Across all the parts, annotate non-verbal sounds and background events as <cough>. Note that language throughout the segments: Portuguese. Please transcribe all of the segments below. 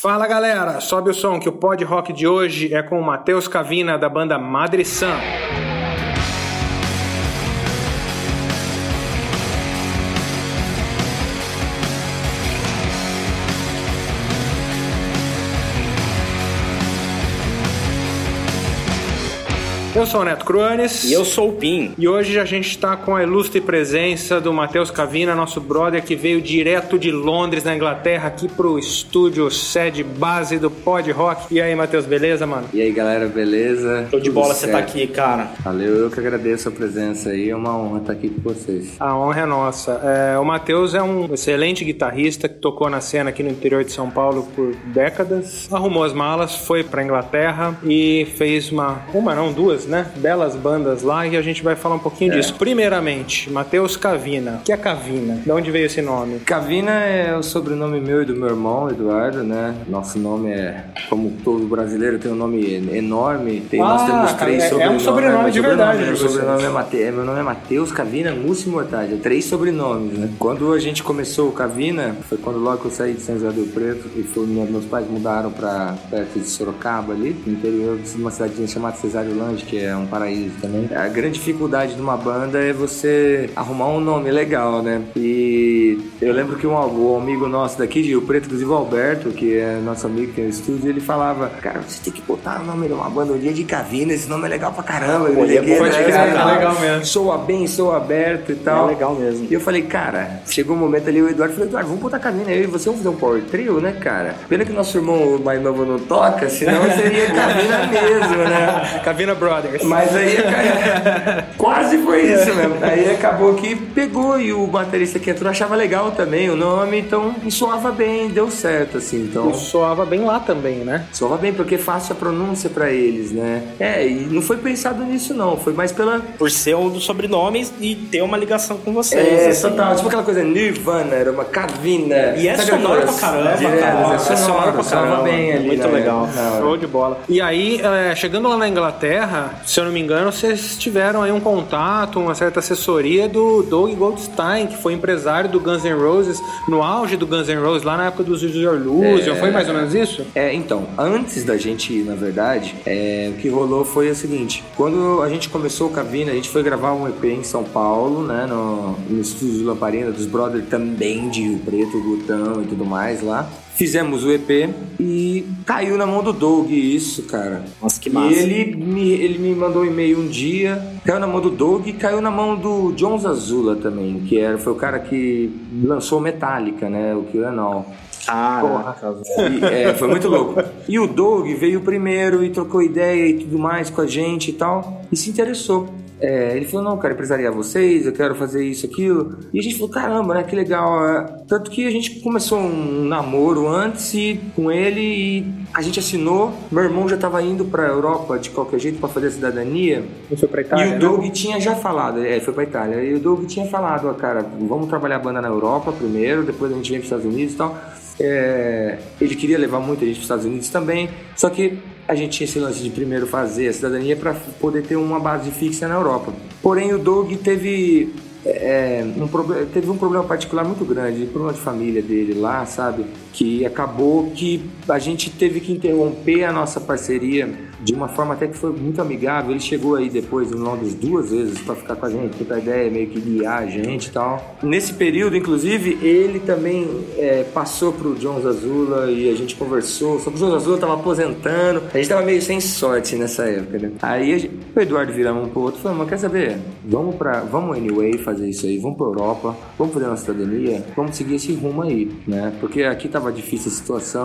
Fala galera, sobe o som que o pod rock de hoje é com o Matheus Cavina da banda Madre Sam. Eu sou o Neto Cruanes. E eu sou o Pim. E hoje a gente está com a ilustre presença do Matheus Cavina, nosso brother que veio direto de Londres, na Inglaterra, aqui pro estúdio sede base do Pod Rock. E aí, Matheus, beleza, mano? E aí, galera, beleza? Show de bola você tá aqui, cara. Valeu, eu que agradeço a presença aí, é uma honra estar aqui com vocês. A honra é nossa. É, o Matheus é um excelente guitarrista que tocou na cena aqui no interior de São Paulo por décadas. Arrumou as malas, foi pra Inglaterra e fez uma, uma não, duas, né? Belas bandas lá e a gente vai falar um pouquinho É. disso. Primeiramente, Matheus Cavina. O que é Cavina? De onde veio esse nome? Cavina é o sobrenome meu e do meu irmão, Eduardo, né? Nosso nome é, como todo brasileiro, tem um nome enorme. Tem, nós Ah, temos três é- é um sobrenomes. sobrenome de verdade, Meu de vocês. sobrenome é Mate... é- meu nome é Matheus Cavina Múcio Mortade. É três sobrenomes, né? Quando a gente começou o Cavina, foi quando logo eu saí de São José do Preto e foi, meus pais mudaram pra perto de Sorocaba ali, no interior de uma cidadinha chamada Cesário Lange, que é um paraíso também. A grande dificuldade de uma banda é você arrumar um nome legal, né? E eu lembro que um, um amigo nosso daqui de Rio Preto, inclusive o Alberto, que é nosso amigo que tem no estúdio, ele falava: Cara, você tem que botar o nome de uma banda um dia de Cavina, esse nome é legal pra caramba. Pô, ele é bom, né? tá legal mesmo. Soa bem, soa aberto e tal. É legal mesmo. E eu falei, cara, chegou um momento ali, o Eduardo falou, Eduardo, vamos botar Cavina aí, você vamos fazer um power trio, né, cara? Pena que nosso irmão mais novo não toca, senão seria Cavina mesmo, né? <laughs> Cavina Brothers. Mas aí cara, <laughs> quase foi isso mesmo. <laughs> Aí acabou que pegou e o baterista que entrou achava legal também o nome, então soava bem, deu certo, assim. Então E soava bem lá também, né? soava bem, porque é fácil a pronúncia pra eles, né? É, e não foi pensado nisso, não. Foi mais pela. Por ser um dos sobrenomes e ter uma ligação com vocês. É, assim. total. Tipo aquela coisa Nirvana, era uma Cavina. E é aquelas- pra caramba, Direto, cara. É É sonoro, pra caramba. bem ali. Muito né? legal. Show de bola. E aí, é, chegando lá na Inglaterra, se eu não me engano, vocês tiveram aí um contato, uma certa assessoria do Doug Goldstein, que foi empresário do Guns N' Roses, no auge do Guns N' Roses, lá na época dos Use Your Illusion. Foi mais ou menos isso? É, então, antes da gente ir, na verdade, é, o que rolou foi o seguinte: quando a gente começou o Cavina, a gente foi gravar um EP em São Paulo, né, no, no estúdio de Lamparina, dos brothers também de Rio Preto, Gutão e tudo mais lá. Fizemos o EP e caiu na mão do Doug isso, cara. Nossa, que E massa. ele me, ele me mandou um e-mail um dia, caiu na mão do Doug e caiu na mão do John Zazula também, que era, foi o cara que lançou Metallica, né, o Kill. Caraca. E, é, foi muito louco. E o Doug veio primeiro e trocou ideia e tudo mais com a gente e tal, e se interessou. É, ele falou, não, eu quero empresariar vocês, eu quero fazer isso, aquilo. E a gente falou, caramba, né, que legal. é. Tanto que a gente começou um namoro antes e, com ele e a gente assinou. Meu irmão já estava indo pra Europa de qualquer jeito para fazer a cidadania. Não foi pra Itália, E o né? Doug tinha já falado, é, foi pra Itália. E o Doug tinha falado, ó, cara, vamos trabalhar a banda na Europa primeiro, depois a gente vem pros Estados Unidos e tal. É, ele queria levar muita gente pros Estados Unidos também, só que a gente tinha esse lance de primeiro fazer a cidadania para poder ter uma base fixa na Europa. Porém, o Doug teve é, um problema, teve um problema particular muito grande, um problema de família dele lá, sabe? Que acabou que a gente teve que interromper a nossa parceria de uma forma até que foi muito amigável. Ele chegou aí depois em Londres duas vezes para ficar com a gente, trocar ideia, meio que guiar a gente e tal. Nesse período, inclusive, ele também é, passou pro John Zazula e a gente conversou. Só que o John Zazula tava aposentando. A gente tava meio sem sorte nessa época, né? Aí gente- o Eduardo viramos um pro outro e falou, mas quer saber? Vamos pra. Vamos anyway fazer isso aí, vamos pra Europa, vamos fazer uma cidadania, vamos seguir esse rumo aí, né? Porque aqui tava difícil a situação.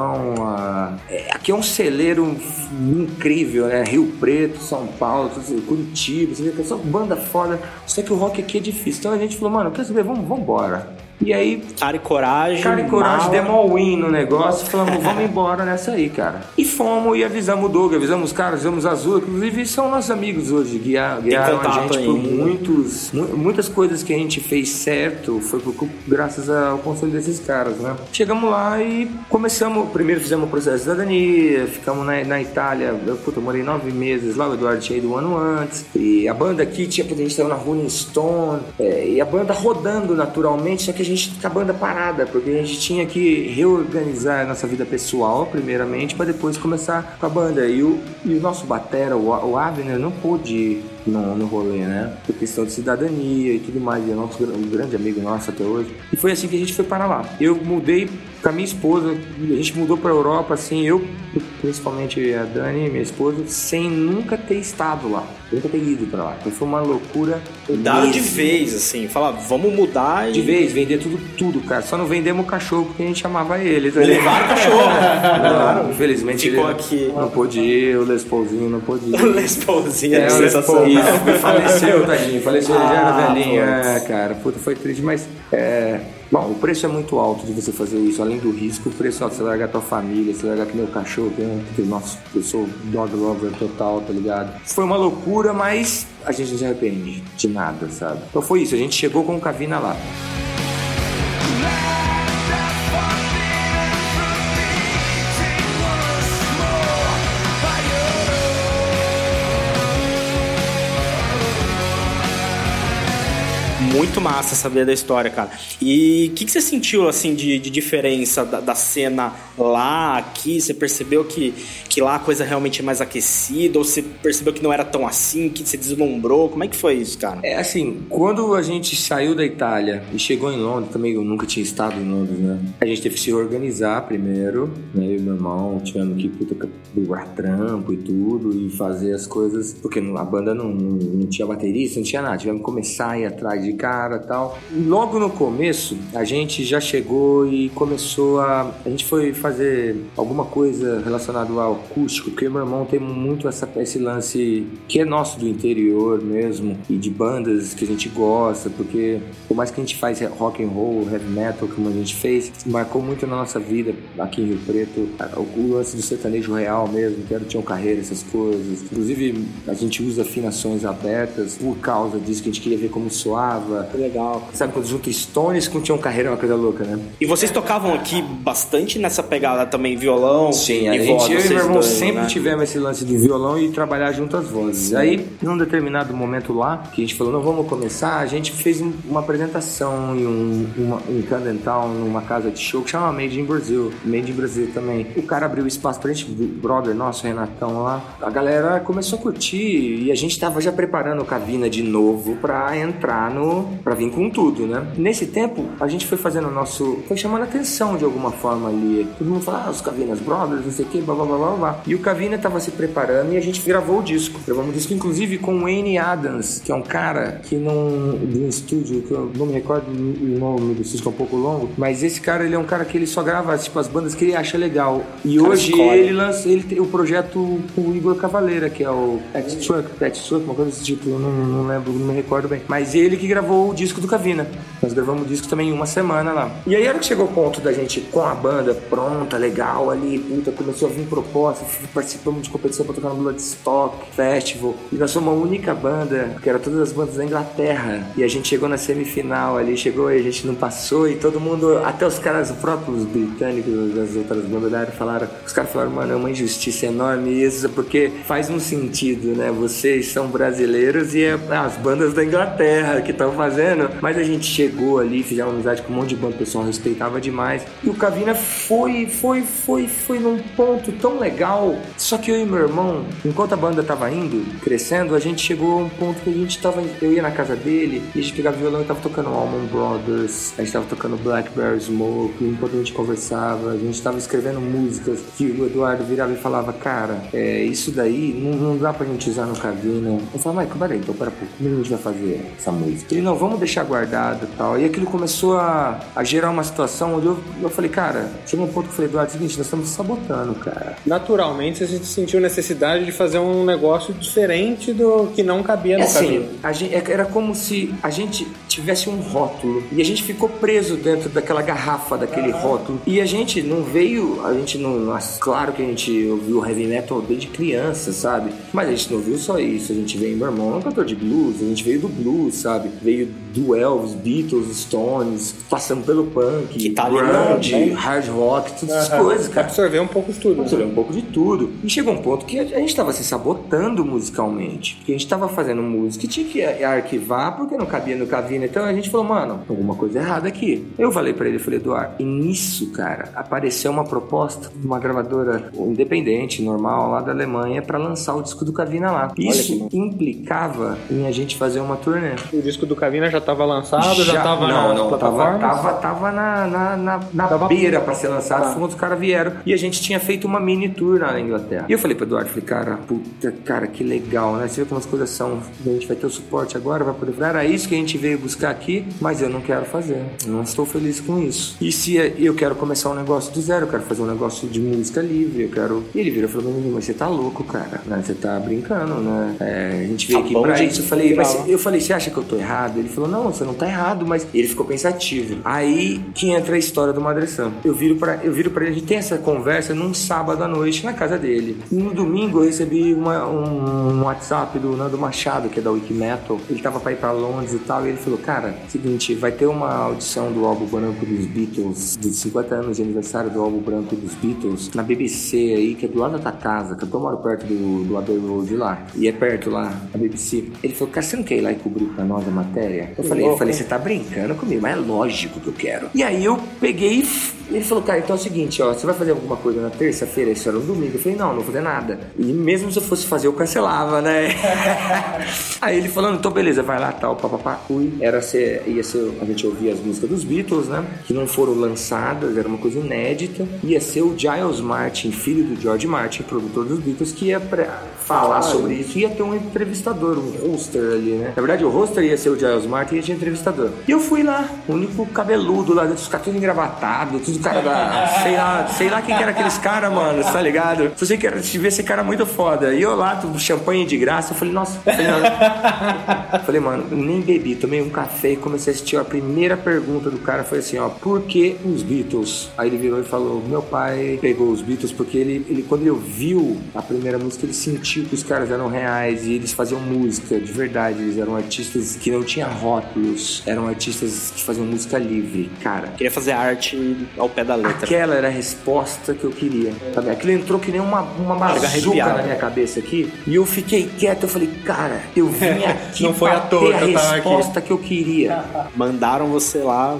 a- é, aqui é um celeiro incrível, né? Rio Preto, São Paulo, Curitiba, você que é só banda foda. Só que o rock aqui é difícil. Então a gente falou, mano, quer saber? Vamos, vamos embora. E aí Cara e coragem. Cara e coragem, demos all-in no negócio, falamos, vamos <laughs> embora nessa aí, cara. E fomos e avisamos o Doug, avisamos os caras, avisamos o Azul, inclusive são nossos amigos hoje, guiar, guiaram a gente por aí. muitos, mu- muitas coisas que a gente fez certo, foi por- graças ao conselho desses caras, né? Chegamos lá e começamos, primeiro fizemos o processo de cidadania, ficamos na, na Itália, eu, puta, eu morei nove meses lá, o Eduardo tinha ido um ano antes, e a banda aqui tinha, a gente estava na Rolling Stone, é, e a banda rodando naturalmente, só que a gente com a banda parada, porque a gente tinha que reorganizar a nossa vida pessoal, primeiramente, para depois começar com a banda. E o, e o nosso batera, o, o Abner, não pôde no, no rolê, né? Por questão de cidadania e tudo mais. E é nosso, um grande amigo nosso até hoje. E foi assim que a gente foi para lá. Eu mudei com a minha esposa, a gente mudou para Europa, assim, eu, principalmente a Dani, minha esposa, sem nunca ter estado lá, nunca ter ido para lá. Então foi uma loucura. Mudaram de vez, assim, falar, vamos mudar e. De vez, vender tudo, tudo, cara. Só não vendemos o cachorro porque a gente amava ele. Tá Levaram o <laughs> cachorro. Não, infelizmente Ficou ele aqui. não pôde ir, o Les Paulzinho não pôde ir. <laughs> O Les Paulzinho É, é, sensacional. Faleceu, tadinho. Faleceu, ele já Ah, era velhinho. putz. É, cara, puta, foi triste, mas. É, bom, o preço é muito alto de você fazer isso. Além do risco, o preço é alto. Você largar tua família, você largar que meu cachorro, que eu, que, nossa, eu sou dog lover total, tá ligado? Foi uma loucura, mas a gente não se arrepende de nada, sabe? Então foi isso, a gente chegou com o Cavina lá. Muito massa saber da história, cara. E o que, que você sentiu, assim, de, de diferença da, da cena lá, aqui? Você percebeu que, que lá a coisa realmente é mais aquecida? Ou você percebeu que não era tão assim, que você deslumbrou? Como é que foi isso, cara? É assim, quando a gente saiu da Itália e chegou em Londres, também eu nunca tinha estado em Londres, né? A gente teve que se organizar primeiro, né? Eu e meu irmão tivemos que puta, trampo e tudo e fazer as coisas, porque a banda não, não, não tinha baterista, não tinha nada. Tivemos que começar a ir atrás de cara tal. Logo no começo, a gente já chegou e começou a. A gente foi fazer alguma coisa relacionada ao acústico, porque meu irmão tem muito essa, esse lance que é nosso do interior mesmo e de bandas que a gente gosta, porque por mais que a gente faz rock and roll, heavy metal, como a gente fez, marcou muito na nossa vida aqui em Rio Preto o lance do sertanejo real mesmo, que era o Tião Carreira, essas coisas. Inclusive, a gente usa afinações abertas por causa disso, que a gente queria ver como soava. Legal. Sabe quando junta Stones com Tião Carreira é uma coisa louca, né? E vocês tocavam aqui bastante nessa pegada também, violão Sim, a e gente, voz, eu e meu irmão dois, sempre né? tivemos esse lance do violão e trabalhar junto às vozes. Aí, num determinado momento lá, que a gente falou, não, vamos começar, a gente fez um- uma apresentação em um uma, em Camden Town, numa casa de show que chama Made in Brasil. Made in Brasil também. O cara abriu espaço pra gente, o brother nosso, Renatão lá. A galera começou a curtir e a gente tava já preparando a cabina de novo pra entrar no... pra vir com tudo, né? Nesse tempo, a gente foi fazendo o nosso... foi chamando atenção de alguma forma ali. Todo mundo fala, ah, os Cavinas Brothers, não sei o que, blá blá blá blá blá. E o Cavina tava se preparando e a gente gravou o disco. Gravamos o disco, inclusive, com o Wayne Adams, que é um cara que não. de um estúdio, que eu não me recordo o nome do estúdio, que é um pouco longo, mas esse cara, ele é um cara que ele só grava, tipo, as bandas que ele acha legal. E Cara, hoje escolhe. ele lança, ele tem o projeto com o Igor Cavaleira, que é o Pet Truck, Pet Truck, uma coisa desse tipo, eu não, não lembro, não me recordo bem. Mas ele que gravou o disco do Cavina. Nós gravamos o disco também em uma semana lá. E aí, a hora que chegou o ponto da gente com a banda pronta, legal ali, puta, começou a vir proposta, participamos de competição pra tocar no Bloodstock Festival. E nós somos a única banda, que era todas as bandas da Inglaterra. E a gente chegou na semifinal ali, chegou e a gente não passou. E todo mundo, até os caras, os próprios britânicos das outras bandas da área falaram, os caras falaram, mano, é uma injustiça enorme isso, porque faz um sentido, né? Vocês são brasileiros e é as bandas da Inglaterra que estão fazendo. Mas a gente chegou ali, fizemos amizade com um monte de banda, o pessoal respeitava demais. E o Cavina foi, foi, foi, foi num ponto tão legal. Só que eu e meu irmão, enquanto a banda tava indo, crescendo, a gente chegou a um ponto que a gente tava. Eu ia na casa dele e a gente pegava violão e tava tocando Allman Brothers, a gente tava tocando Blackberry Smoke, enquanto a gente conversava, a gente tava escrevendo músicas que o Eduardo virava e falava, cara, é, isso daí não, não dá pra gente usar no Cavina. Eu falava, mas peraí, então pera um pouco, como a gente vai fazer essa música? Não, vamos deixar guardado e tal. E aquilo começou a, a gerar uma situação onde eu, eu falei, cara, chegou um ponto que eu falei, Eduardo, é seguinte, nós estamos sabotando, cara. Naturalmente, você sentiu necessidade de fazer um negócio diferente do que não cabia no É assim, a gente, era como se a gente tivesse um rótulo e a gente ficou preso dentro daquela garrafa, daquele rótulo. E a gente não veio, a gente não. Nossa, claro que a gente ouviu heavy metal desde criança, sabe? Mas a gente não viu só isso. A gente veio, meu irmão, é um cantor de blues, a gente veio do blues, sabe? Veio do Elvis, Beatles, Stones, passando pelo punk, Que tá grunge, né? hard rock, todas essas coisas, cara. Absorver um pouco de tudo. Absorver um pouco de tudo. E chegou um ponto que a gente tava se sabotando musicalmente. Porque a gente tava fazendo música e tinha que arquivar porque não cabia no Cavina. Então a gente falou, mano, alguma coisa errada aqui. Eu falei pra ele, eu falei, Eduardo, e nisso, cara, apareceu uma proposta de uma gravadora independente, normal, lá da Alemanha, pra lançar o disco do Cavina lá. Isso implicava em a gente fazer uma turnê. O disco do Cavina já tava lançado, já, tava não, nas não, tava, plataformas? tava, tava na, na, na, na Tava- beira pra ser lançado, Tá. foi quando os caras vieram. E a gente tinha feito uma mini tour lá na Inglaterra. E eu falei pro Eduardo, falei, cara, puta, cara, que legal, né? Você vê como as coisas são. A gente vai ter o suporte agora, vai poder. Era isso que a gente veio buscar aqui, mas eu não quero fazer. Não estou feliz com isso. E se eu quero começar um negócio do zero, eu quero fazer um negócio de música livre, eu quero. E ele virou e falou, menino, mas você tá louco, cara. Né? Você tá brincando, né? É, a gente veio Tá aqui bom pra isso. Eu falei, eu falei, você acha que eu tô errado? Ele falou, não, você não tá errado, mas ele ficou pensativo. Aí que entra a história do Madre Sam. Eu viro para eu viro para ele, a gente tem essa conversa num sábado à noite na casa dele. E no domingo eu recebi uma- um WhatsApp do Nando Machado, que é da Wikimetal. Ele tava pra ir pra Londres e tal, e ele falou, cara, seguinte, vai ter uma audição do álbum branco dos Beatles, dos 50 anos de aniversário do álbum branco dos Beatles, na BBC aí, que é do lado da tua casa, que eu moro perto do, do Abbey Road lá. E é perto lá, a BBC. Ele falou, cara, você não quer ir lá e cobrir pra nós a matéria? Eu falei, eu falei, você tá brincando comigo, mas é lógico que eu quero. E aí eu peguei e ele falou, cara, então é o seguinte, ó, você vai fazer alguma coisa na terça-feira? Isso era um domingo. Eu falei, não, não vou fazer nada. E mesmo se eu fosse fazer, eu cancelava, né? <laughs> aí ele falando, então beleza, vai lá, tal, papapá. Fui. Era ser, ia ser, a gente ouvia as músicas dos Beatles, né? Que não foram lançadas, era uma coisa inédita. Ia ser o Giles Martin, filho do George Martin, produtor dos Beatles, que ia falar sobre isso. Ia ter um entrevistador, um hoster ali, né? Na verdade, o hoster ia ser o Giles Martin e ia ter entrevistador. E eu fui lá, o único cabeludo lá dentro, os caras tudo engravatado, tudo cara da. Sei lá, sei lá quem que era aqueles caras, mano, tá ligado? Só sei que era, devia ser cara muito foda. E eu lá, champanhe de graça, eu falei, nossa, falei, não. <laughs> falei, mano, nem bebi, tomei um café e comecei a assistir. A primeira pergunta do cara foi assim, ó, por que os Beatles? Aí ele virou e falou, meu pai pegou os Beatles porque ele, ele quando ele ouviu a primeira música, ele sentiu que os caras eram reais e eles faziam música de verdade. Eles eram artistas que não tinham rótulos, eram artistas que faziam música livre, cara. Queria fazer arte ao pé da letra. Aquela era a resposta que eu queria. Sabe? Aquilo entrou que nem uma, uma bazuca na minha cabeça aqui. E eu fiquei quieto. Eu falei, cara, eu vim <laughs> aqui Não foi pra à toa ter a tava aqui. resposta que eu queria. <laughs> Mandaram você lá.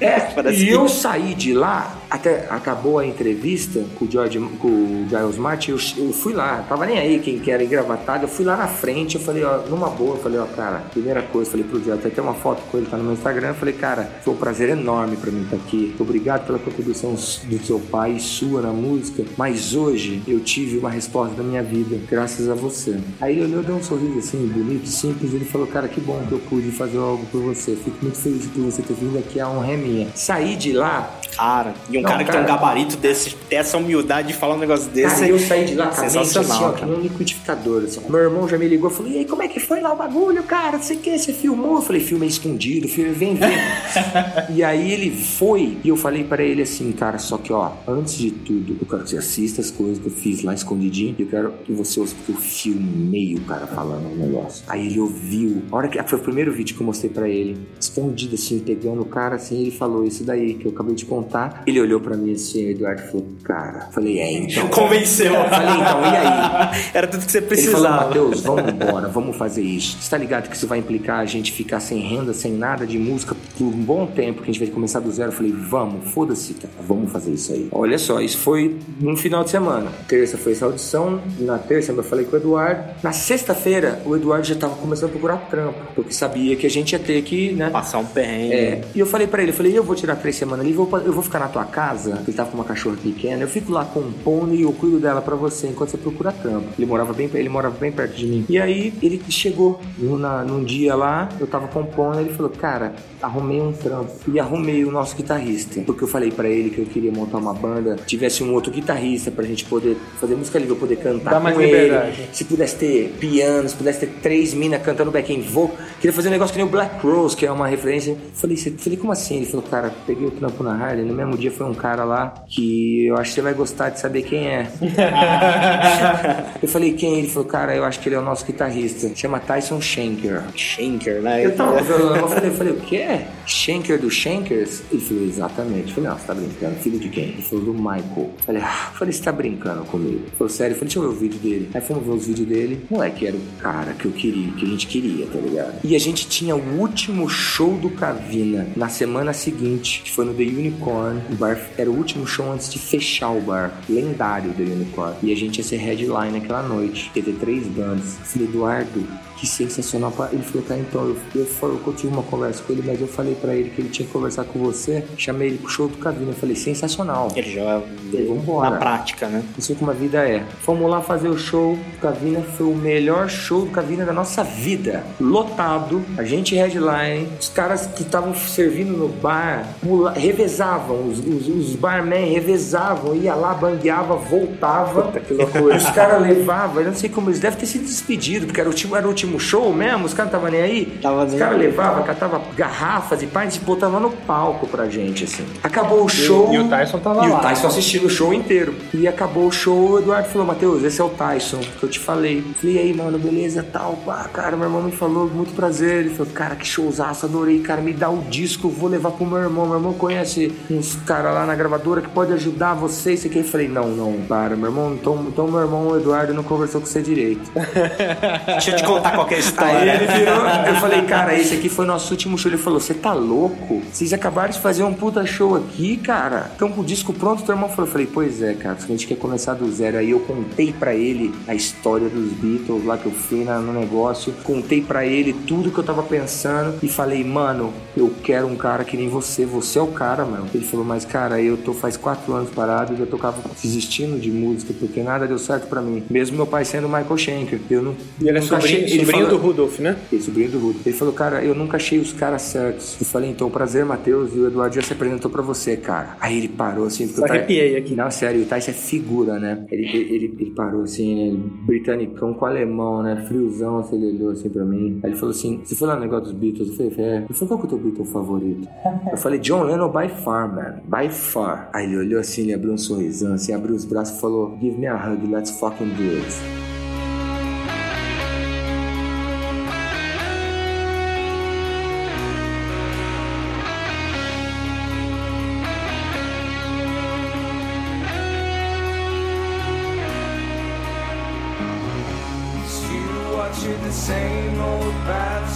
É, <laughs> e que- eu saí de lá, até acabou a entrevista com o, George, com o Giles Martin, eu, eu fui lá, tava nem aí quem que era engravatado, eu fui lá na frente, eu falei, ó, numa boa, eu falei, ó, cara, primeira coisa, falei pro Giles, até uma foto com ele, tá no meu Instagram, eu falei, cara, foi um prazer enorme pra mim estar aqui, obrigado pela contribuição do seu pai e sua na música, mas hoje eu tive uma resposta da minha vida, graças a você. Aí ele olhou, deu um sorriso assim, bonito, simples, ele falou, cara, que bom que eu pude fazer algo por você, fico muito feliz por você ter vindo aqui, a honra é minha. Saí de lá, Cara, e um Não, cara que tem um cara. gabarito desse, ter essa humildade de falar um negócio desse. Cara, eu saí de lá assim, sensacional, ó, que cara. um liquidificador. Assim. Meu irmão já me ligou e falou: E aí, como é que foi lá o bagulho, cara? Não sei o que, você filmou? Eu falei: Filmei escondido, filme, vem ver. <laughs> e aí ele foi e eu falei pra ele assim: Cara, só que ó, antes de tudo, eu quero que você assista as coisas que eu fiz lá escondidinho. E eu quero que você ouça, porque eu filmei o cara falando um negócio. Aí ele ouviu. A hora que foi o primeiro vídeo que eu mostrei pra ele, escondido assim, pegando o cara assim, ele falou: Isso daí que eu acabei de contar. Ele olhou pra mim assim, o Eduardo falou: Cara, falei: É, então. <laughs> Convenceu. Falei, então, e aí? <laughs> Era tudo que você Ele precisava. falou, Matheus, vamos embora, vamos fazer isso. Você tá ligado que isso vai implicar a gente ficar sem renda, sem nada de música por um bom tempo, que a gente vai começar do zero. Eu falei, vamos, foda-se, cara, vamos fazer isso aí. Olha só, isso foi num final de semana. Terça foi essa audição, na terça eu falei com o Eduardo. Na sexta-feira, o Eduardo já tava começando a procurar trampo, porque sabia que a gente ia ter que, né? Passar um perrengue. É, e eu falei pra ele, eu falei, eu vou tirar três semanas ali, vou, eu vou ficar na tua casa, ele tava com uma cachorra pequena, eu fico lá compondo e eu cuido dela pra você enquanto você procura trampo. Ele morava bem, ele morava bem perto de mim. E aí ele chegou na- num dia lá, eu tava compondo, ele falou, cara, arrumei um trampo. E arrumei o nosso guitarrista. Porque eu falei pra ele que eu queria montar uma banda, tivesse um outro guitarrista pra gente poder fazer música livre, eu poder cantar Dá com mais ele. liberdade. Se pudesse ter piano, se pudesse ter três minas cantando backing vocal. Queria fazer um negócio que nem o Black Rose, que é uma referência. Falei, "Cê- falei, como assim? Ele falou, cara, peguei o trampo na No mesmo dia foi um cara lá que eu acho que você vai gostar de saber quem é. <laughs> eu falei, quem? Ele falou, cara, eu acho que ele é o nosso guitarrista. Chama Tyson Schenker. Shanker, né? Eu tava eu falei, eu falei, o quê? Schenker do Shankers? Ele falou, exatamente. Eu falei, não, você tá brincando. Filho de quem? Ele falou, do Michael. Eu falei, ah, eu falei, você tá brincando comigo? Ele falou, sério? Eu falei, deixa eu ver o vídeo dele. Aí fomos ver os vídeos dele. Moleque, era o cara que eu queria, que a gente queria, tá ligado? E a gente tinha o último show do Cavina na semana seguinte, que foi no The Unicorn. O bar era o último show antes de fechar o bar. Lendário The Unicorn. E a gente ia ser headline aquela noite. Ter três bandas. Eduardo, que sensacional. Ele falou, tá, então, eu, eu, falo- eu tive uma conversa com ele, mas eu falei pra ele que ele tinha que conversar com você. Chamei ele pro show do Cavina. Eu falei, sensacional. Ele já Falei, vambora. na prática, né? Não sei como a vida é. Fomos lá fazer o show do Cavina, foi o melhor show do Cavina da nossa vida. Lotado, a gente headline, os caras que estavam servindo no bar pula- revezavam, os, os, os barman revezavam, ia lá, bangueava, voltava. que loucura. Os caras levavam, eu não sei como eles devem ter sido despedidos, porque era o último, era o último show mesmo, os caras não estavam nem aí. Tava os caras levavam, catavam garrafas e pints e botavam no palco pra gente, assim. Acabou o show. e o Tyson tava e lá. o Tyson assistindo o show inteiro. E acabou o show, o Eduardo falou, Matheus, esse é o Tyson, que eu te falei. Falei, e aí, mano, beleza, tal, pá, cara, meu irmão me falou, muito prazer. Ele falou, cara, que showzaço, adorei, cara, me dá o disco, vou levar pro meu irmão. Meu irmão conhece uns caras lá na gravadora que pode ajudar você, isso aqui. Eu falei, não, não, para, meu irmão, então, então meu irmão, o Eduardo, não conversou com você direito. <laughs> Deixa eu te contar qual que é a Aí história. ele virou, eu falei, cara, esse aqui foi nosso último show. Ele falou, você tá louco? Vocês acabaram de fazer um puta show aqui, cara. Estão com o disco pronto, teu irmão falou. Eu falei, pois é, cara, a gente quer começar do zero. Aí eu contei pra ele a história dos Beatles lá que eu fui na- no negócio. Contei pra ele tudo que eu tava pensando e falei, mano, eu quero um cara que nem você. Você é o cara, mano. Ele falou, mas cara, eu tô faz quatro anos parado e eu tocava desistindo de música porque nada deu certo pra mim. Mesmo meu pai sendo Michael Schenker. Eu não. E ele é sobrinho, achei- ele sobrinho falou- do Rudolf, né? ele, sobrinho do Rudo. Ele falou, cara, eu nunca achei os caras certos. Eu falei, então, prazer, Matheus. E o Eduardo já se apresentou pra você, cara. Aí ele parou assim. Ty- arrepiei aqui. Não, sério, o Tyson é figura, né? Ele, ele, ele, ele parou assim, né? Britanicão com alemão, né? Friozão, assim, ele olhou assim pra mim. Aí ele falou assim: Você foi lá no negócio dos Beatles? Eu falei, é. Ele falou, qual que é o teu Beatle favorito? Eu falei, John Lennon by far, man. By far. Aí ele olhou assim, ele abriu um sorrisão, assim, abriu os braços e falou: Give me a hug, let's fucking do it.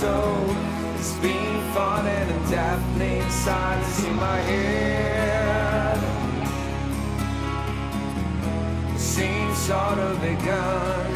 Battle. It's been fun and a deafening silence in my head. Seems sort of begun.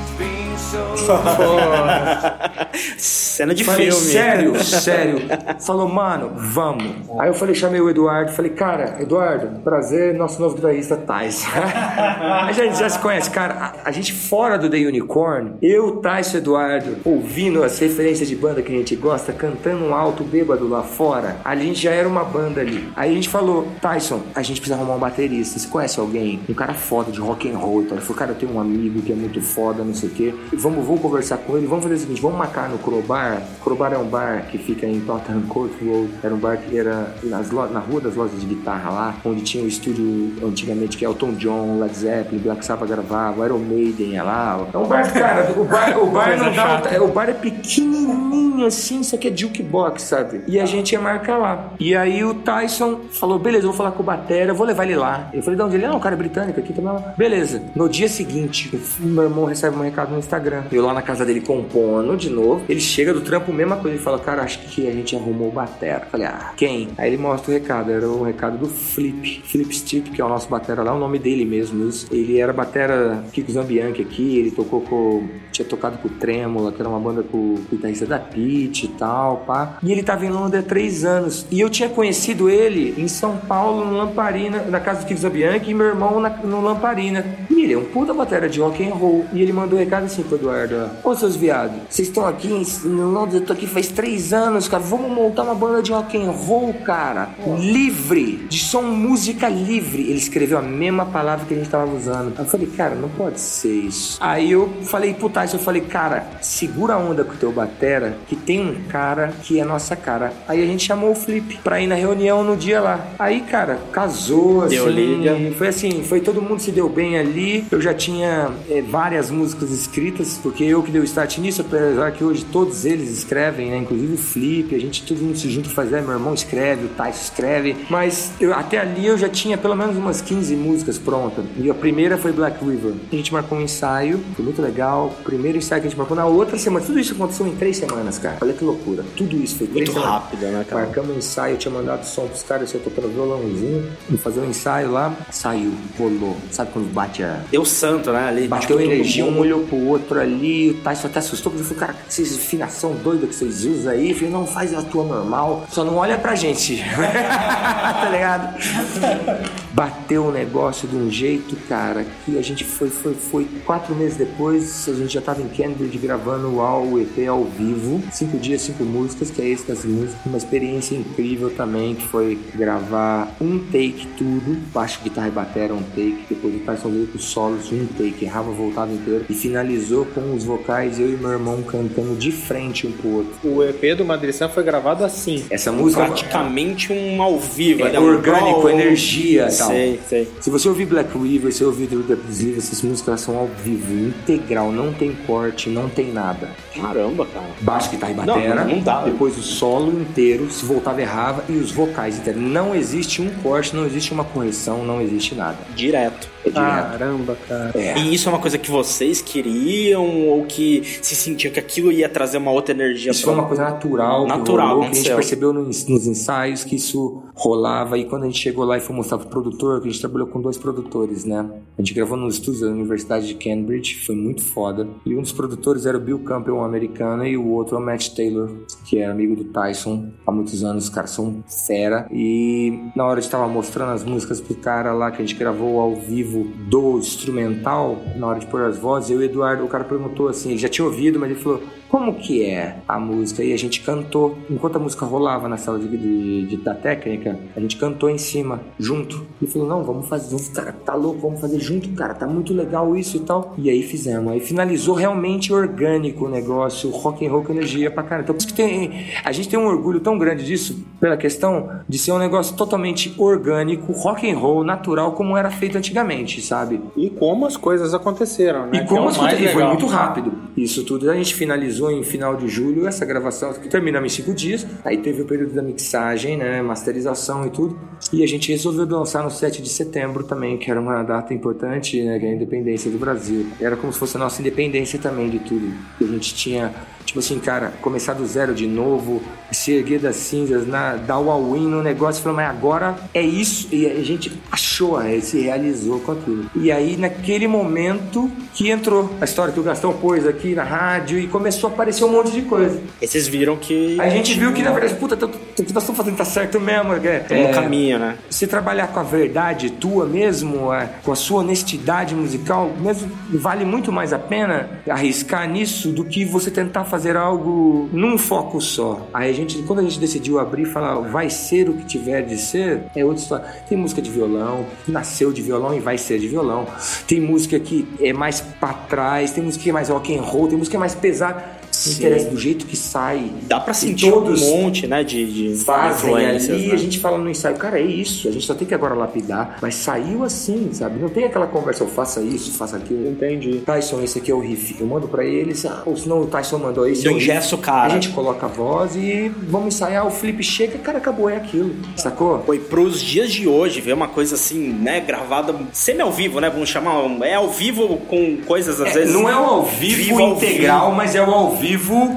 It's been so <laughs> Cena de Falei, filme. sério, <laughs> sério. Falou, mano, vamos. Aí eu falei, chamei o Eduardo, falei, cara, Eduardo, prazer, nosso novo guitarrista Tyson. <laughs> a gente já se conhece, cara. A, a gente fora do The Unicorn, eu, Tyson e Eduardo, ouvindo as referências de banda que a gente gosta, cantando um alto bêbado lá fora, a gente já era uma banda ali. Aí a gente falou, Tyson, a gente precisa arrumar um baterista. Você conhece alguém? Um cara foda de rock and roll. Então ele falou, cara, eu tenho um amigo que é muito foda, não sei o quê. Vamos, vamos conversar com ele. Vamos fazer o seguinte, vamos marcar no Crobar. Crobar é um bar que fica em Tottenham Court Road. Era um bar que era nas lo- na rua das lojas de guitarra lá, onde tinha o estúdio antigamente que Elton John, Led Zeppelin, Black Sabbath gravava, Iron Maiden é lá. É um bar, cara, o bar, o bar não dá... um- O bar é pequenininho assim, isso aqui é jukebox, sabe? E a gente ia marcar lá. E aí o Tyson falou, beleza, vou falar com o Batera, vou levar ele lá. Eu falei, de onde ele é? Não, o cara é britânico aqui também. Beleza. No dia seguinte, meu irmão recebe um recado no Instagram. Eu lá na casa dele compondo de novo. Ele chega do trampo, mesma coisa. Ele fala, cara, acho que a gente arrumou o Batera. Falei, ah, quem? Aí ele mostra o recado. Era o recado do Flip. Flip Stipe, que é o nosso Batera lá, o nome dele mesmo. Ele era Batera Kiko Zambianchi aqui. Ele tocou com. Tinha tocado com o Trêmula, que era uma banda com o guitarrista da Pitty e tal, pá. E ele tava em Londres há três anos. E eu tinha conhecido ele em São Paulo, no Lamparina, na casa do Kiko Zambianchi, e meu irmão na- no Lamparina. E ele é um puta batera de rock and roll. E ele mandou um recado assim pro Eduardo: ó, Ô seus viados, vocês estão aqui em Londres, eu tô aqui faz três anos, cara. Vamos montar uma banda de rock and roll, cara. Livre, de som música livre. Ele escreveu a mesma palavra que a gente tava usando. Eu falei, cara, não pode ser isso. Aí eu falei pro Tyson, eu falei, cara, segura a onda com o teu batera, que tem um cara que é nossa cara. Aí a gente chamou o Flip pra ir na reunião no dia lá. Aí, cara, casou, assim. Deu liga. Foi assim, foi todo mundo se deu bem ali. Eu já tinha é, várias músicas escritas, porque eu que dei o start nisso, apesar que hoje todos eles escrevem, né? Inclusive o Flip, a gente todo mundo se junta faz, é, meu irmão escreve, o Tyson escreve. Mas eu- até ali eu já tinha pelo menos umas 15 músicas prontas. E a primeira foi Black River. A gente marcou um ensaio, foi muito legal. Primeiro ensaio que a gente marcou na outra semana. Tudo isso aconteceu em três semanas, cara. Olha que loucura. Tudo isso foi Muito semanas. rápido, né, cara? Marcamos um ensaio, eu tinha mandado som pros caras, eu tocando violãozinho. Fazer um ensaio lá. Saiu, rolou. Sabe quando bate a. Deu santo, né? Ali, Bateu energia, um olhou pro outro ali, o Tyson até assustou, porque ele falou, cara, vocês afinação doida que vocês usam aí, falei, não faz a tua normal, só não olha pra gente. <laughs> tá ligado? Bateu o negócio de um jeito, cara, que a gente foi, foi, foi. Quatro meses depois, a gente já tava em Cambridge gravando o EP ao vivo. Cinco dias, cinco músicas, que é esse das músicas. Uma experiência incrível também, que foi gravar um take tudo, baixo, guitarra e bateria, um take. Depois o Tyson veio com solos, um take, errava, voltava inteiro. E finalizou com os vocais, eu e meu irmão cantando de frente um pro outro. O EP do Madrid Sam foi gravado assim. Essa música Praticamente um ao vivo, É? Um orgânico, brawl. energia e tal. Sei, sei. Se você ouvir Black River, se ouvir The Representative, essas músicas são ao vivo, integral, não tem corte, não tem nada. Caramba, cara. Baixo, guitarra e batera, Não, não dá. depois o solo inteiro, se voltava errava, e os vocais inteiros. Não existe um corte, não existe uma correção, não existe nada. Direto. É direto. Caramba, cara. É. E isso é uma coisa que vocês queriam ou que se sentiam que aquilo ia trazer uma outra energia Isso pra- foi uma coisa natural, Natural, rolou, a gente percebeu nos, nos ensaios que isso rolava. E quando a gente chegou lá e foi mostrar pro produtor, que a gente trabalhou com dois produtores, né? A gente gravou nos estúdios da Universidade de Cambridge, foi muito foda. E um dos produtores era o Bill Campbell, um americano, e o outro é o Matt Taylor, que é amigo do Tyson há muitos anos. Os caras são fera. E na hora de tava mostrando as músicas pro cara lá, que a gente gravou ao vivo do instrumental, na hora de pôr as vozes, eu e o Eduardo, o cara perguntou assim, ele já tinha ouvido, mas ele falou, como que é a música? E a gente cantou, enquanto a música rolava na sala de, de- de- da técnica, a gente cantou em cima, junto. Ele falou, não, vamos fazer, vamos, cara, tá louco, vamos fazer junto, cara, tá muito legal isso e tal. E aí fizemos, aí finalizou realmente orgânico o negócio, rock and roll com energia pra cara. Então por isso que tem, a gente tem um orgulho tão grande disso, pela questão de ser um negócio totalmente orgânico, rock and roll, natural, como era feito antigamente, sabe? E como as coisas aconteceram, né? E como é o as coisas- e foi muito rápido. Isso tudo a gente finalizou em final de julho essa gravação, que em cinco dias. Aí teve o período da mixagem, né, masterização e tudo. E a gente resolveu lançar no 7 de setembro também, que era uma data importante, né, que é a independência do Brasil. Era como se fosse a nossa independência também de tudo. Que a gente tinha, tipo assim, cara, começar do zero de novo, se erguer das cinzas, na, dar o all-in no negócio, falou, mas agora é isso. E a gente achou, é, se realizou com aquilo. E aí, naquele momento que entrou a história que o Gastão pôs aqui na rádio e começou a aparecer um monte de coisa. E vocês viram que. A gente viu que, na verdade, puta, o que nós estamos fazendo tá certo mesmo. É, Tem um caminho, né? você trabalhar com a verdade tua mesmo, é, com a sua honestidade musical, mesmo vale muito mais a pena arriscar nisso do que você tentar fazer algo num foco só. Aí a gente, quando a gente decidiu abrir e falar, vai ser o que tiver de ser, é outra história. Tem música de violão, que nasceu de violão e vai ser de violão. Tem música que é mais pra trás, tem música que é mais rock and roll, tem música que é mais pesada. Não Sim. interessa do jeito que sai. Dá pra E sentir todos um monte, né? De, de fazem ali, né? a gente fala no ensaio, cara, é isso, a gente só tem que agora lapidar, mas saiu assim, sabe? Não tem aquela conversa, eu faça isso, faça aquilo. Entendi. Tyson, esse aqui é o riff. Eu mando pra eles, ah, ou senão o Tyson mandou esse. Eu é o riff. engesso o cara. A gente coloca a voz e vamos ensaiar, o flip chega, cara, acabou, é aquilo. Sacou? Foi pros dias de hoje, ver uma coisa assim, né, gravada semi ao vivo, né? Vamos chamar. um- É ao vivo com coisas às É, vezes. não é o ao vivo, vivo ao integral, mas é o ao vivo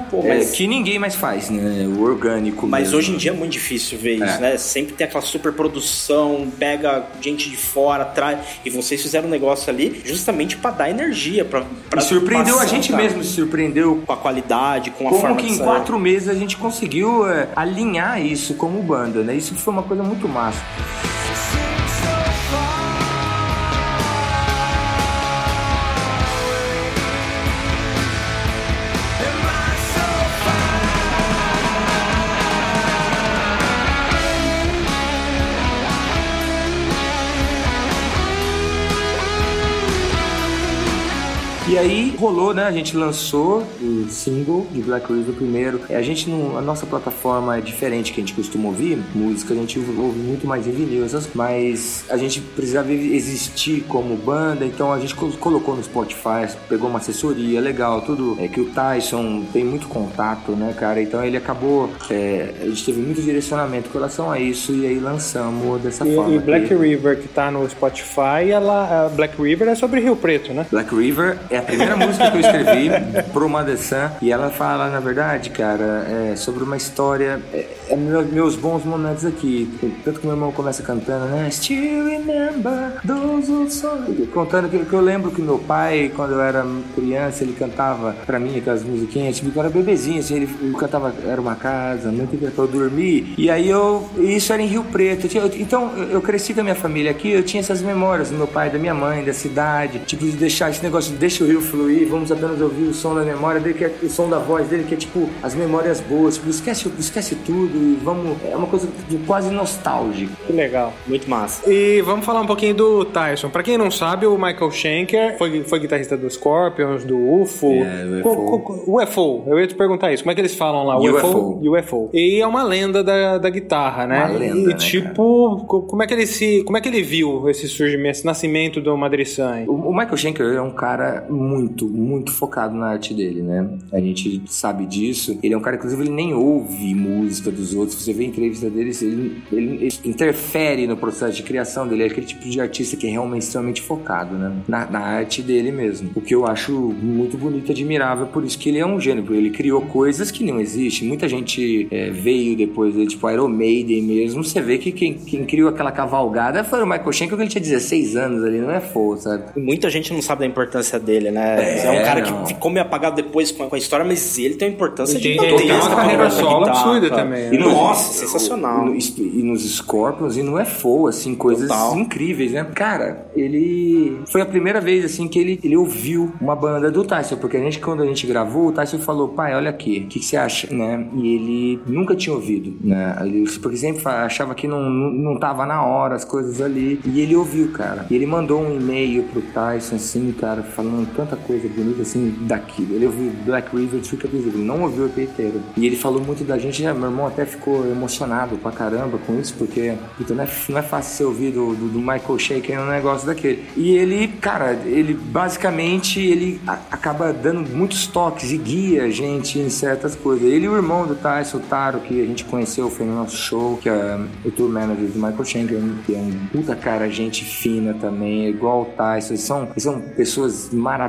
Pô, é, que ninguém mais faz, né? O orgânico. Mas mesmo. hoje em dia é muito difícil ver isso, É. né? Sempre tem aquela super produção, pega gente de fora, traz. E vocês fizeram um negócio ali justamente pra dar energia, pra. pra E surpreendeu a passar, gente cara. mesmo, se surpreendeu Com a qualidade, com a Como forma que em quatro meses a gente conseguiu é, alinhar isso como banda, né? Isso foi uma coisa muito massa. E aí rolou, né? A gente lançou o single de Black River primeiro. A gente não, a nossa plataforma é diferente que a gente costuma ouvir. Música a gente ouve muito mais em vinil, mas a gente precisava existir como banda, então a gente col- colocou no Spotify, pegou uma assessoria legal, tudo. É que o Tyson tem muito contato, né, cara? Então ele acabou. é, a gente teve muito direcionamento com relação a isso e aí lançamos dessa forma. E, e Black que- River, que tá no Spotify, ela, Black River é sobre Rio Preto, né? Black River é a primeira música que eu escrevi <laughs> pro Sun e ela fala, na verdade, cara, é sobre uma história, é, é meu- meus bons momentos aqui. Tanto que meu irmão começa cantando, né? Still remember those old songs. Contando que, que eu lembro que meu pai, quando eu era criança, ele cantava pra mim aquelas musiquinhas, tipo, eu era bebezinho, assim, ele, ele cantava Era uma casa, muito pra eu dormir. E aí eu, isso era em Rio Preto. Eu tinha- eu- então eu- eu cresci com a minha família aqui, eu tinha essas memórias do meu pai, da minha mãe, da cidade, tipo, de deixar esse negócio de deixa o rio fluir, vamos apenas ouvir o som da memória dele, que é o som da voz dele, que é tipo as memórias boas, tipo, esquece, esquece tudo e vamos. É uma coisa de quase nostálgica. Que legal. Muito massa. E vamos falar um pouquinho do Tyson. Pra quem não sabe, o Michael Schenker foi, foi guitarrista do Scorpions, do UFO. É, UFO. Co- UFO. Eu ia te perguntar isso. Como é que eles falam lá? UFO. UFO. E é uma lenda da, da guitarra, né? Uma lenda, e né, tipo, co- como é que ele se, como é que ele viu esse surgimento, esse nascimento do Madre Sun? O, o Michael Schenker é um cara muito, muito focado na arte dele, né? A gente sabe disso. Ele é um cara, inclusive, ele nem ouve música dos outros. Você vê a entrevista dele, ele, ele- ele interfere no processo de criação dele. É aquele tipo de artista que é realmente extremamente focado, né? Na, na arte dele mesmo. O que eu acho muito bonito admirável, por isso que ele é um gênio. Ele criou coisas que não existem. Muita gente é, veio depois dele, tipo Iron Maiden mesmo. Você vê que quem, quem criou aquela cavalgada foi o Michael Schenker, que ele tinha 16 anos ali, não é força, Muita gente não sabe da importância dele, né? É, um cara não. que ficou meio apagado depois com a, com a história, mas ele tem uma importância Ele tem- ele tem uma carreira solo guitarra, absurda também, né? E Nossa, sensacional. E, no- e nos Scorpions e no UFO, assim, coisas Total. incríveis, né? Cara, ele. Foi a primeira vez, assim, que ele, ele ouviu uma banda do Tyson, porque a gente, quando a gente gravou, o Tyson falou, pai, olha aqui, o que, que você acha? Né? E ele nunca tinha ouvido, né? Ele- Porque sempre achava que não, não, não tava na hora as coisas ali. E ele ouviu, cara. E ele mandou um e-mail pro Tyson, assim, cara, falando tanta coisa bonita, assim, daquilo. Ele ouviu Black River, Trick of ele não ouviu o EP inteiro. E ele falou muito da gente, né? Meu irmão até ficou emocionado pra caramba com isso, porque puta, não, é, não é fácil ser ouvido do, do Michael Shaker um negócio daquele. E ele, cara, ele basicamente ele a- acaba dando muitos toques e guia a gente em certas coisas. Ele e o irmão do Tyson, o Taro, que a gente conheceu, foi no nosso show, que é o tour manager do Michael Schenker, que é um puta cara, gente fina também, é igual o Tyson. Eles são, eles são pessoas maravilhosas,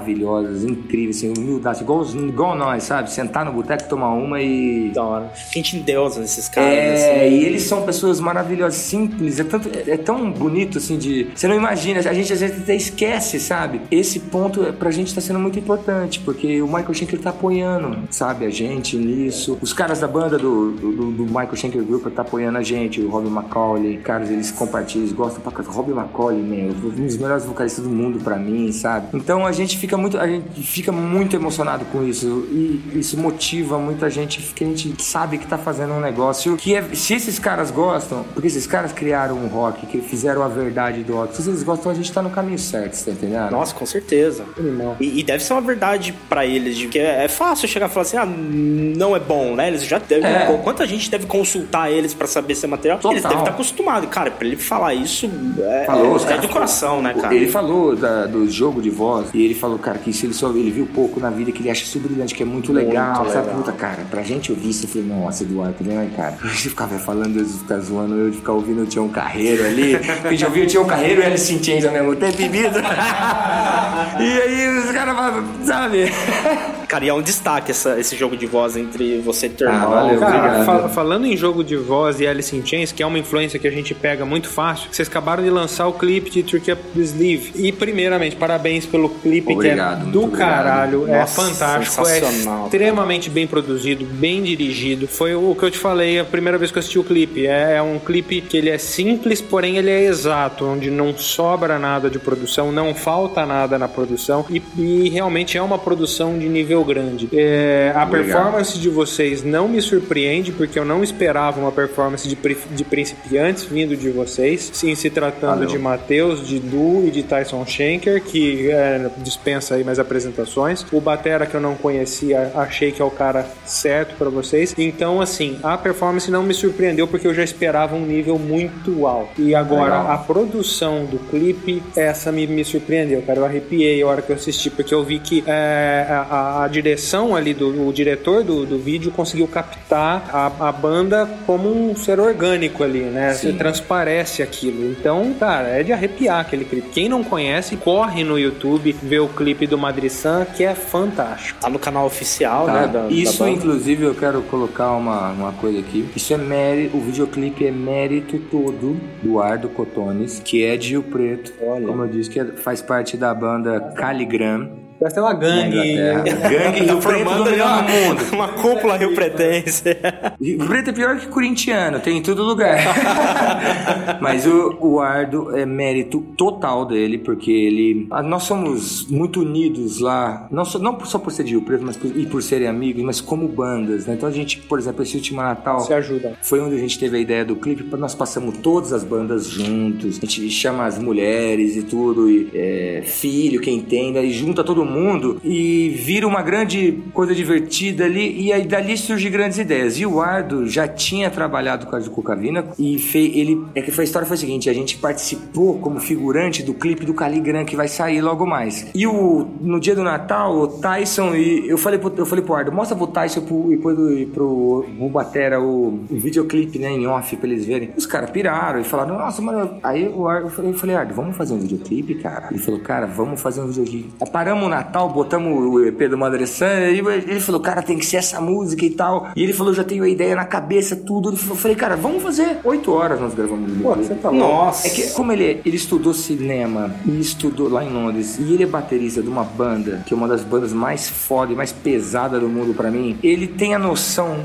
incríveis, assim, humildade, igual, igual nós, sabe? Sentar no boteco, tomar uma e Da hora. A gente endeusa nesses caras. é, assim. e eles são pessoas maravilhosas, simples, é, tanto, é, é tão bonito assim de. Você não imagina, a gente às vezes até esquece, sabe? Esse ponto é, pra gente tá sendo muito importante, porque o Michael Schenker tá apoiando, sabe, a gente nisso. Os caras da banda do, do, do Michael Schenker Group tá apoiando a gente, o Robbie McCauley, caras, eles compartilham, eles gostam pra caramba. Robbie McCauley, meu, um dos melhores vocalistas do mundo pra mim, sabe? Então a gente fica muito, a gente fica muito emocionado com isso e isso motiva muita gente, porque a gente sabe que tá fazendo um negócio que é, se esses caras gostam, porque esses caras criaram um rock, que fizeram a verdade do rock, se eles gostam, a gente tá no caminho certo, você tá entendendo? Nossa, com certeza. E, e deve ser uma verdade pra eles, de que é, é fácil chegar e falar assim, ah, não é bom, né? Eles já devem. É. Quanta gente deve consultar eles pra saber se é material? Total. Eles devem estar acostumados. Cara, pra ele falar isso é, Falou, é, é do coração, né, cara? Ele falou da- do jogo de voz e ele falou, cara, que se ele só ele viu pouco na vida, que ele acha isso brilhante, que é muito, legal, sabe? legal. Puta, cara, pra gente ouvir isso, eu falei, nossa, Eduardo, né, cara? <laughs> A gente ficava falando, eu ficava zoando, eu ficar ouvindo o Tião Carreiro ali, a gente ouvia o Tião Carreiro e Alice in Chains ao mesmo tempo, bebido. <laughs> e aí os caras falavam, sabe? <laughs> Cara, e é um destaque essa- esse jogo de voz entre você e teu Ah, valeu, Cara, obrigado. fal- falando em jogo de voz e Alice in Chains, que é uma influência que a gente pega muito fácil, vocês acabaram de lançar o clipe de Trick Up the Sleeve. E, primeiramente, parabéns pelo clipe, Obrigado, é do obrigado. caralho, é Nossa, fantástico, é extremamente bem produzido, bem dirigido. Foi o que eu te falei a primeira vez que eu assisti o clipe. É, é um clipe que ele é simples, porém ele é exato, onde não sobra nada de produção, não falta nada na produção e, e realmente é uma produção de nível grande. É, a Obrigado. performance de vocês não me surpreende, porque eu não esperava uma performance de, de principiantes vindo de vocês. Sim, se tratando Valeu. de Matheus, de Du e de Tyson Schenker, que é, dispensa dispensa aí mais apresentações. O Batera que eu não conhecia, achei que é o cara certo pra vocês. Então, assim, a performance não me surpreendeu porque eu já esperava um nível muito alto. E agora, Legal. a produção do clipe, essa me, me surpreendeu, cara. Eu arrepiei a hora que eu assisti, porque eu vi que é, a, a direção ali do o diretor do, do vídeo conseguiu captar a, a banda como um ser orgânico ali, né? Você transparece aquilo. Então, cara, é de arrepiar aquele clipe. Quem não conhece, corre no YouTube, vê o clipe do Madriçan, que é fantástico. Tá no canal oficial, Tá. né? Da, Isso, da inclusive, eu quero colocar uma, uma coisa aqui. Isso é mérito, o videoclipe é mérito todo do Ardo Cotones, que é de Rio Preto. Olha. Como eu disse, que é- faz parte da banda Caligram. Parece ter uma gangue. Inglaterra. <laughs> Gangue Rio Preto dominando o mundo. uma cúpula rio pretense. Rio Preto é pior que corintiano, tem em todo lugar. <laughs> Mas o, o Ardo é mérito total dele, porque ele. ah, Nós somos muito unidos lá, não só, não só por ser de Rio Preto, mas por, e por serem amigos, mas como bandas, né? Então a gente, por exemplo, esse último Natal. Se ajuda. Foi onde a gente teve a ideia do clipe, nós passamos todas as bandas juntos, a gente chama as mulheres e tudo, e é, filho, quem tem, daí junta todo mundo e vira uma grande coisa divertida ali, e aí dali surgem grandes ideias. E o Ardo já tinha trabalhado com a Cucavina e fez, ele, é que foi, a história foi a seguinte, a gente participou como figurante do clipe do Caligram que vai sair logo mais. E o, no dia do Natal, o Tyson e eu falei pro, eu falei pro Ardo, mostra pro Tyson pro, e pro, e pro Bubatera o, o videoclipe, né, em off pra eles verem. Os caras piraram e falaram, nossa, mano, aí o Ardo, eu falei, Ardo, vamos fazer um videoclipe, cara? Ele falou, cara, vamos fazer um videoclipe. Paramos o Natal, botamos o EP do Madressan, e ele falou, cara, tem que ser essa música e tal. E ele falou, já tenho a ideia na cabeça, tudo. Ele falou, eu falei, cara, vamos fazer. Oito horas nós gravamos o Pô, você tá. Nossa. É que, como ele, ele estudou cinema e estudou lá em Londres, e ele é baterista de uma banda, que é uma das bandas mais foda e mais pesada do mundo pra mim, ele tem a noção,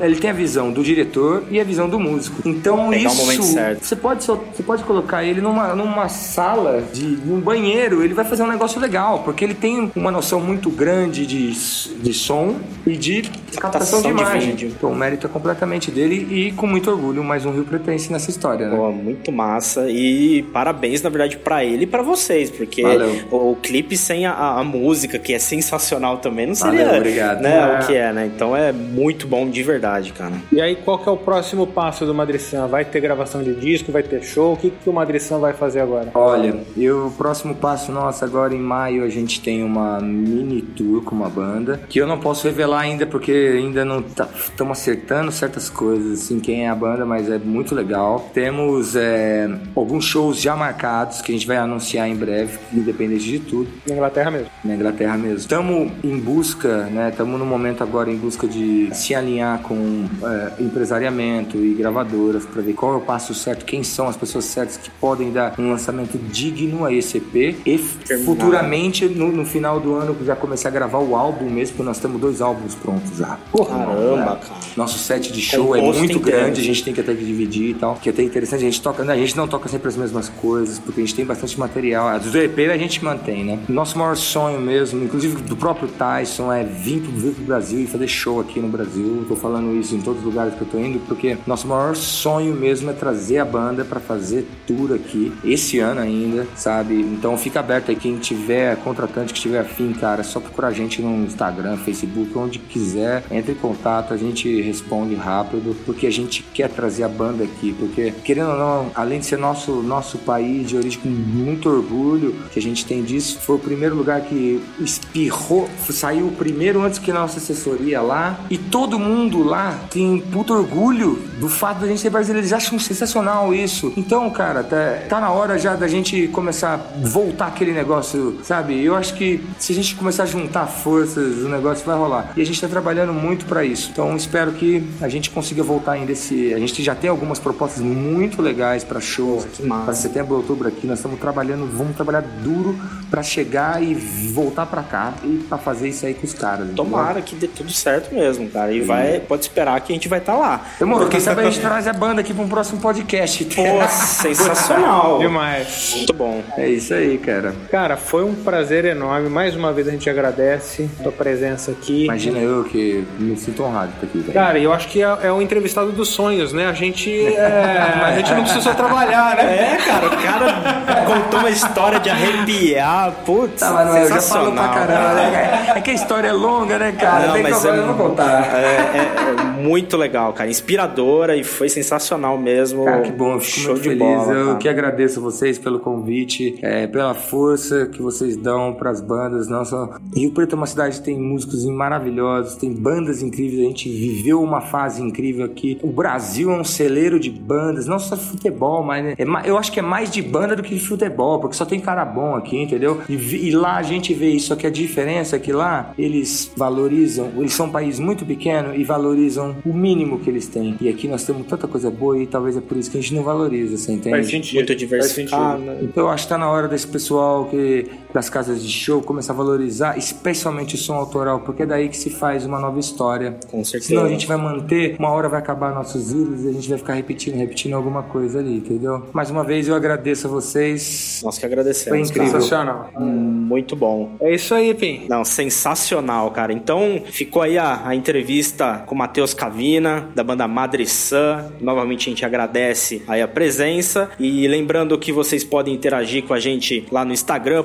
ele tem a visão do diretor e a visão do músico. Então Pegar o isso. momento certo. Você pode, só- você pode colocar ele numa, numa sala, de num banheiro, ele vai fazer um negócio legal, porque ele tem uma noção muito grande de, de som e de captação, de Captação de imagem. vídeo. então o mérito é completamente dele e com muito orgulho, mais um Rio Pretense nessa história, né? Pô, muito massa. E parabéns, na verdade, pra ele e pra vocês, porque Valeu. o, clipe sem a, a música, que é sensacional também, não seria Valeu, obrigado. Né, É. o que é, né? Então é muito bom de verdade, cara. E aí, qual que é o próximo passo do Madriçan? Vai ter gravação de disco, vai ter show? O que, que o Madriçan vai fazer agora? Olha, eu, o próximo passo nosso agora em maio a gente tem uma mini tour com uma banda que eu não posso revelar ainda porque ainda não estamos acertando certas coisas, assim, quem é a banda, mas é muito legal. Temos é, alguns shows já marcados que a gente vai anunciar em breve, independente de tudo Na Inglaterra mesmo. na Inglaterra mesmo. Estamos em busca, né? Estamos no momento agora em busca de se alinhar com é, empresariamento e gravadoras para ver qual é o passo certo, quem são as pessoas certas que podem dar um lançamento digno a esse EP e futuramente no, no final do ano já começar a gravar o álbum mesmo, porque nós temos dois álbuns prontos já. Caramba, cara. Nosso set de show é muito inteiro. grande, a gente tem que até dividir e tal. Que é até interessante, a gente toca, né, a gente não toca sempre as mesmas coisas, porque a gente tem bastante material. As do EP a gente mantém, né? Nosso maior sonho mesmo, inclusive do próprio Tyson, é vir pro, vir pro Brasil e fazer show aqui no Brasil. Tô falando isso em todos os lugares que eu tô indo, porque nosso maior sonho mesmo é trazer a banda pra fazer tour aqui, esse ano ainda, sabe? Então fica aberto aí, quem tiver contratante, que tiver afim, cara, é só procurar a gente no Instagram, Facebook, onde quiser, entre em contato, a gente responde rápido, porque a gente quer trazer a banda aqui, porque querendo ou não, além de ser nosso, nosso país de origem com muito orgulho que a gente tem disso, foi o primeiro lugar que espirrou, saiu o primeiro antes que nossa assessoria lá, e todo mundo lá tem puto orgulho do fato da gente ser brasileiro, eles acham sensacional isso. Então, cara, tá, tá na hora já da gente começar a voltar aquele negócio, sabe? Eu acho que se a gente começar a juntar forças, o negócio vai rolar. E a gente tá trabalhando muito para isso. Então, espero que a gente consiga voltar ainda esse. A gente já tem algumas propostas muito legais para shows que para setembro, outubro aqui. Nós estamos trabalhando, vamos trabalhar duro para chegar e voltar para cá e para fazer isso aí com os caras. Tomara que dê tudo certo mesmo, cara. E vai, pode esperar que a gente vai estar lá. Demorou, quem sabe a gente traz a banda aqui para um próximo podcast. Pô, sensacional. <laughs> Demais. Muito bom. É isso aí, cara. Cara, foi um prazer enorme Mais uma vez a gente agradece a tua presença aqui. Imagina eu que me sinto honrado estar aqui. velho. Cara, eu acho que é, é um entrevistado dos sonhos, né? A gente, é, <laughs> a gente não precisa só trabalhar, né? É, cara, o cara contou uma história de arrepiar. Putz, Tá, mas não, eu já falo sensacional. pra caramba, né? É que a história é longa, né, cara? Não, Tem mas que eu, é- vou contar. É, é- é muito legal, cara. Inspiradora e foi sensacional mesmo. Cara, que bom, fico Show muito de feliz. bola. eu cara. que agradeço a vocês pelo convite, é, pela força que vocês dão pras bandas. Nossa, Rio Preto é uma cidade que tem músicos maravilhosos, tem bandas incríveis. A gente viveu uma fase incrível aqui. O Brasil é um celeiro de bandas, não só de futebol, mas né, é eu acho que é mais de banda do que de futebol, porque só tem cara bom aqui, entendeu? E, e lá a gente vê isso. Só que a diferença é que lá eles valorizam, eles são um país muito pequeno e valorizam o mínimo que eles têm. E aqui nós temos tanta coisa boa e talvez é por isso que a gente não valoriza, você entende? Faz sentido. Muito diversificado. sentido. né? Então eu acho que tá na hora desse pessoal que das casas de show começar a valorizar, especialmente o som autoral, porque é daí que se faz uma nova história. Com certeza. Senão a gente vai manter, uma hora vai acabar nossos ídolos e a gente vai ficar repetindo, repetindo alguma coisa ali, entendeu? Mais uma vez eu agradeço a vocês. Nós que agradecemos. Foi incrível. Sensacional. Muito bom. É isso aí, Pim. Não, sensacional, cara. Então, ficou aí a, a entrevista com o Matheus Cavina, da banda Madre Sun. Novamente a gente agradece aí a presença. E lembrando que vocês podem interagir com a gente lá no Instagram,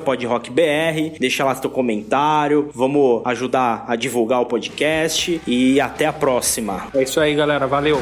Deixa lá seu comentário. Vamos ajudar a divulgar o podcast. E até a próxima. É isso aí, galera. Valeu.